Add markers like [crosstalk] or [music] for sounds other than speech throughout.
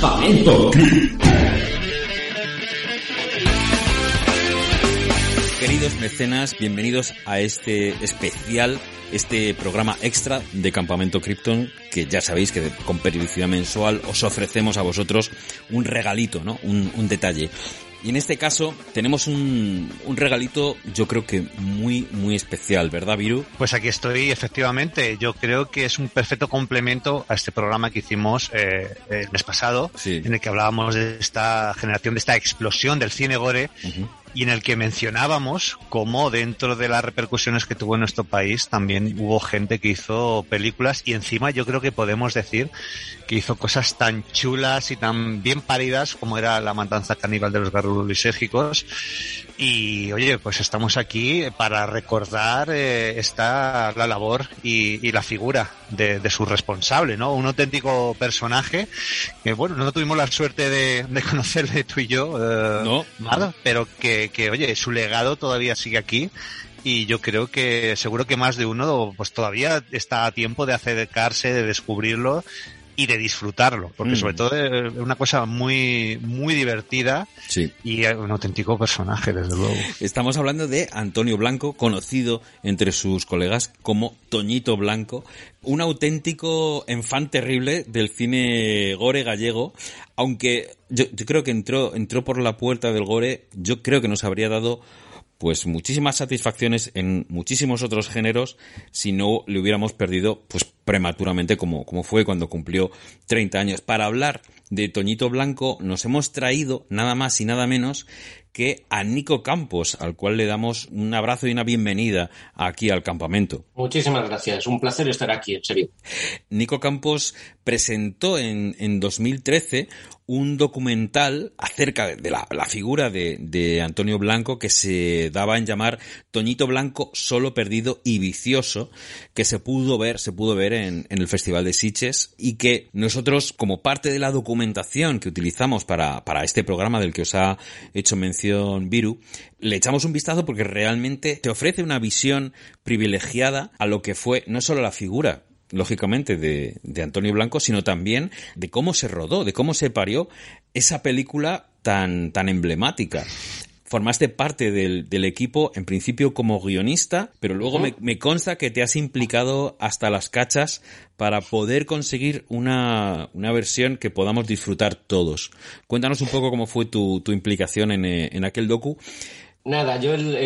Campamento Queridos mecenas, bienvenidos a este especial, este programa extra de Campamento Krypton, que ya sabéis que con periodicidad mensual os ofrecemos a vosotros un regalito, ¿no? Un, un detalle. Y en este caso tenemos un, un, regalito yo creo que muy, muy especial, ¿verdad, Viru? Pues aquí estoy, efectivamente. Yo creo que es un perfecto complemento a este programa que hicimos eh, el mes pasado, Sí. en el que hablábamos de esta generación, de esta explosión del cine gore, Ujú. Y en el que mencionábamos cómo dentro de las repercusiones que tuvo en nuestro país también hubo gente que hizo películas y encima yo creo que podemos decir que hizo cosas tan chulas y tan bien paridas como era la matanza caníbal de los garrulos lisérgicos y oye pues estamos aquí para recordar eh, esta la labor y, y la figura de, de su responsable no un auténtico personaje que bueno no tuvimos la suerte de, de [laughs] conocerle tú y yo eh, No. nada, pero que, que, oye, su legado todavía sigue aquí y yo creo que seguro que más de uno pues todavía está a tiempo de acercarse, de descubrirlo y de disfrutarlo, porque Mm. sobre todo es una cosa muy muy divertida Sí. y un auténtico personaje, desde luego. Estamos hablando de Antonio Blanco, conocido entre sus colegas como Toñito Blanco, un auténtico enfant terrible del cine gore gallego, aunque yo, yo creo que entró, entró por la puerta del gore, yo creo que nos habría dado pues muchísimas satisfacciones en muchísimos otros géneros si no le hubiéramos perdido pues prematuramente como, como fue cuando cumplió 30 años. Para hablar de Toñito Blanco nos hemos traído nada más y nada menos que a Nico Campos, al cual le damos un abrazo y una bienvenida aquí al campamento. Muchísimas gracias, un placer estar aquí, en serio. Nico Campos presentó en, en 2013 un documental acerca de la, la figura de, de, Antonio Blanco que se daba en llamar Toñito Blanco solo perdido y vicioso, que se pudo ver, se pudo ver en, en el Festival de Sitges y que nosotros, como parte de la documentación que utilizamos para, para este programa del que os ha hecho mención Viru, le echamos un vistazo porque realmente te ofrece una visión privilegiada a lo que fue no solo la figura, lógicamente, de, de, Antonio Blanco, sino también de cómo se rodó, de cómo se parió esa película tan, tan emblemática. Formaste parte del, del equipo, en principio como guionista, pero luego me, me, consta que te has implicado hasta las cachas para poder conseguir una, una versión que podamos disfrutar todos. Cuéntanos un poco cómo fue tu, tu implicación en, en, aquel docu. Nada, yo el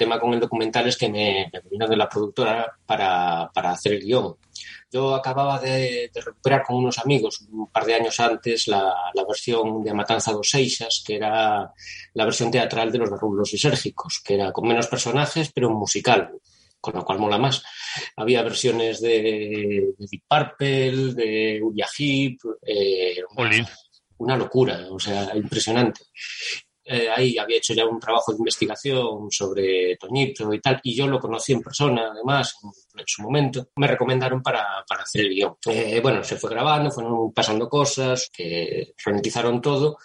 tema con el documental es que me, me vino de la productora para, para, hacer el guion. Yo acababa de, de, recuperar con unos amigos un par de años antes la, la versión de Matanza dos Seixas, que era la versión teatral de los Garrulos Lisérgicos, que era con menos personajes, pero un musical, con lo cual mola más. Había versiones de, de Deep Purple, de Uya Heep, eh, una, una locura, o sea, impresionante eh, ahí había hecho ya un trabajo de investigación sobre Toñito y tal, y yo lo conocí en persona, además, en, su momento. Me recomendaron para, para hacer el guion. Eh, bueno, se fue grabando, fueron pasando cosas, que ralentizaron todo,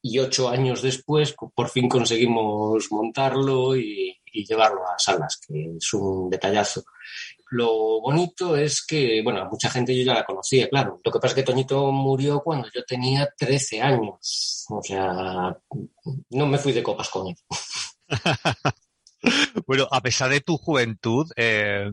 y ocho años después, por fin conseguimos montarlo y llevarlo a salas, que es un detallazo. Lo bonito es que, bueno, mucha gente yo ya la conocía, claro. Lo que pasa es que Toñito murió cuando yo tenía 13 años. O sea, no me fui de copas con él. [laughs] Bueno, a pesar de tu juventud, eh,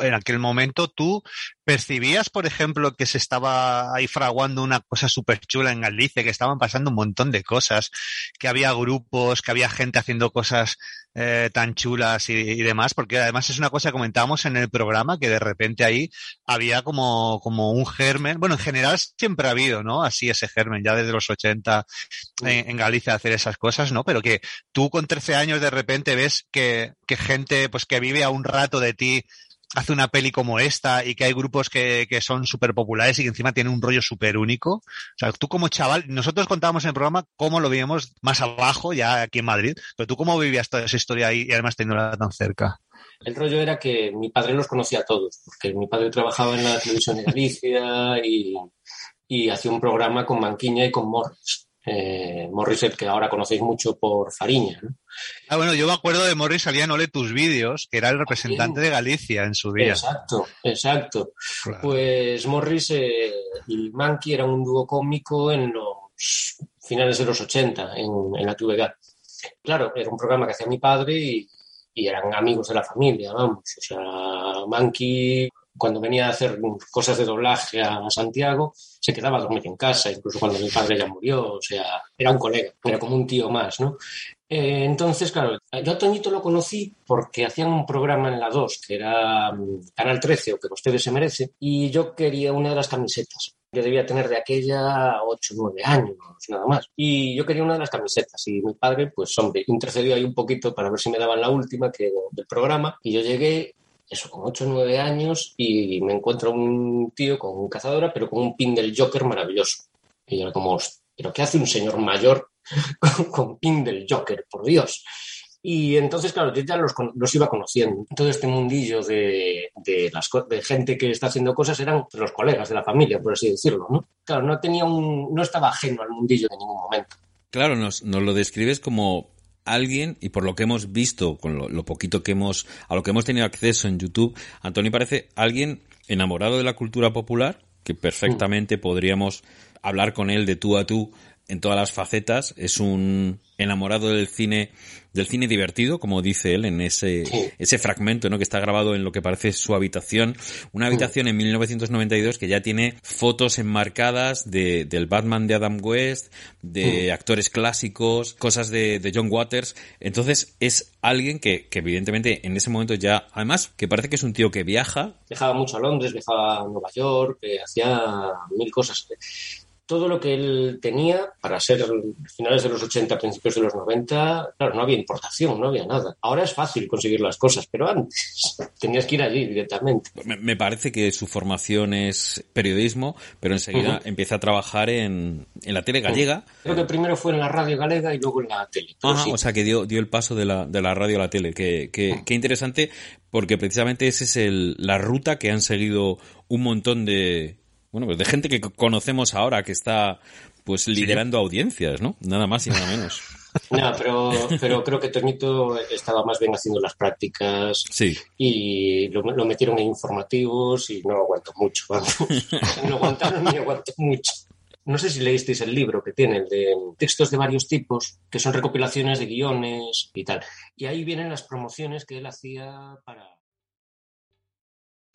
en aquel momento tú percibías, por ejemplo, que se estaba ahí fraguando una cosa súper chula en Galicia, que estaban pasando un montón de cosas, que había grupos, que había gente haciendo cosas eh, tan chulas y, y, demás, porque además es una cosa que comentábamos en el programa, que de repente ahí había como, como un germen, bueno, en general siempre ha habido, ¿no? Así ese germen, ya desde los 80 en, en Galicia hacer esas cosas, ¿no? Pero que tú con 13 años de repente ves que, que gente pues que vive a un rato de ti hace una peli como esta y que hay grupos que, que son súper populares y que encima tienen un rollo súper único. O sea, tú como chaval, nosotros contábamos en el programa cómo lo vivíamos más abajo, ya aquí en Madrid, pero tú cómo vivías toda esa historia ahí y además teniéndola tan cerca. El rollo era que mi padre los conocía a todos, porque mi padre trabajaba en la televisión de Galicia y, y hacía un programa con Manquiña y con Morris. Eh, Morris, el que ahora conocéis mucho por Fariña. ¿no? Ah, bueno, yo me acuerdo de Morris, salía en Ole tus vídeos, que era el representante de Galicia en su día. Exacto, exacto. Claro. Pues Morris eh, y Mankey eran un dúo cómico en los finales de los 80 en, en la TVG. Claro, era un programa que hacía mi padre y, y eran amigos de la familia, vamos. O sea, Mankey cuando venía a hacer cosas de doblaje a Santiago, se quedaba a dormir en casa, incluso cuando mi padre ya murió, o sea, era un colega, era como un tío más, ¿no? Eh, entonces, claro, yo a Toñito lo conocí porque hacían un programa en la 2, que era um, Canal 13, o que ustedes se merece, y yo quería una de las camisetas. Yo debía tener de aquella 8 o 9 años, nada más. Y yo quería una de las camisetas. Y mi padre, pues, hombre, intercedió ahí un poquito para ver si me daban la última que, del programa. Y yo llegué eso, con 8 o 9 años y me encuentro un tío con un cazadora, pero con un pin del Joker maravilloso. Y yo era como, ¿pero qué hace un señor mayor [laughs] con, pin del Joker? Por Dios. Y entonces, claro, yo ya los, los iba conociendo. Todo este mundillo de, de, las, de gente que está haciendo cosas eran los colegas de la familia, por así decirlo, ¿no? Claro, no tenía un, no estaba ajeno al mundillo en ningún momento. Claro, nos, nos lo describes como alguien, y por lo que hemos visto, con lo, lo, poquito que hemos, a lo que hemos tenido acceso en YouTube, Antonio parece alguien enamorado de la cultura popular, que perfectamente mm. podríamos hablar con él de tú a tú en todas las facetas. Es un enamorado del cine, del cine divertido, como dice él en ese, sí. ese fragmento, ¿no? Que está grabado en lo que parece su habitación. Una habitación en 1992 que ya tiene fotos enmarcadas de, del Batman de Adam West, de sí. actores clásicos, cosas de, de, John Waters. Entonces es alguien que, que evidentemente en ese momento ya, además, que parece que es un tío que viaja. Viajaba mucho a Londres, viajaba a Nueva York, eh, hacía mil cosas todo lo que él tenía para ser finales de los 80, principios de los 90, claro, no había importación, no había nada. Ahora es fácil conseguir las cosas, pero antes [laughs] tenías que ir allí directamente. Me, me parece que su formación es periodismo, pero enseguida uh -huh. empieza a trabajar en, en la tele gallega. Creo que primero fue en la radio galega y luego en la tele. Sí. o sea que dio, dio el paso de la, de la radio a la tele. Qué que, uh -huh. que interesante, porque precisamente esa es el, la ruta que han seguido un montón de, bueno, pues de gente que conocemos ahora que está pues liderando sí. audiencias, ¿no? Nada más y nada menos. [laughs] No, pero, pero creo que Toñito estaba más bien haciendo las prácticas sí. y lo, lo, metieron en informativos y no aguanto mucho. Vamos. [laughs] no aguantaron ni aguanto mucho. No sé si leísteis el libro que tiene, el de textos de varios tipos, que son recopilaciones de guiones y tal. Y ahí vienen las promociones que él hacía para...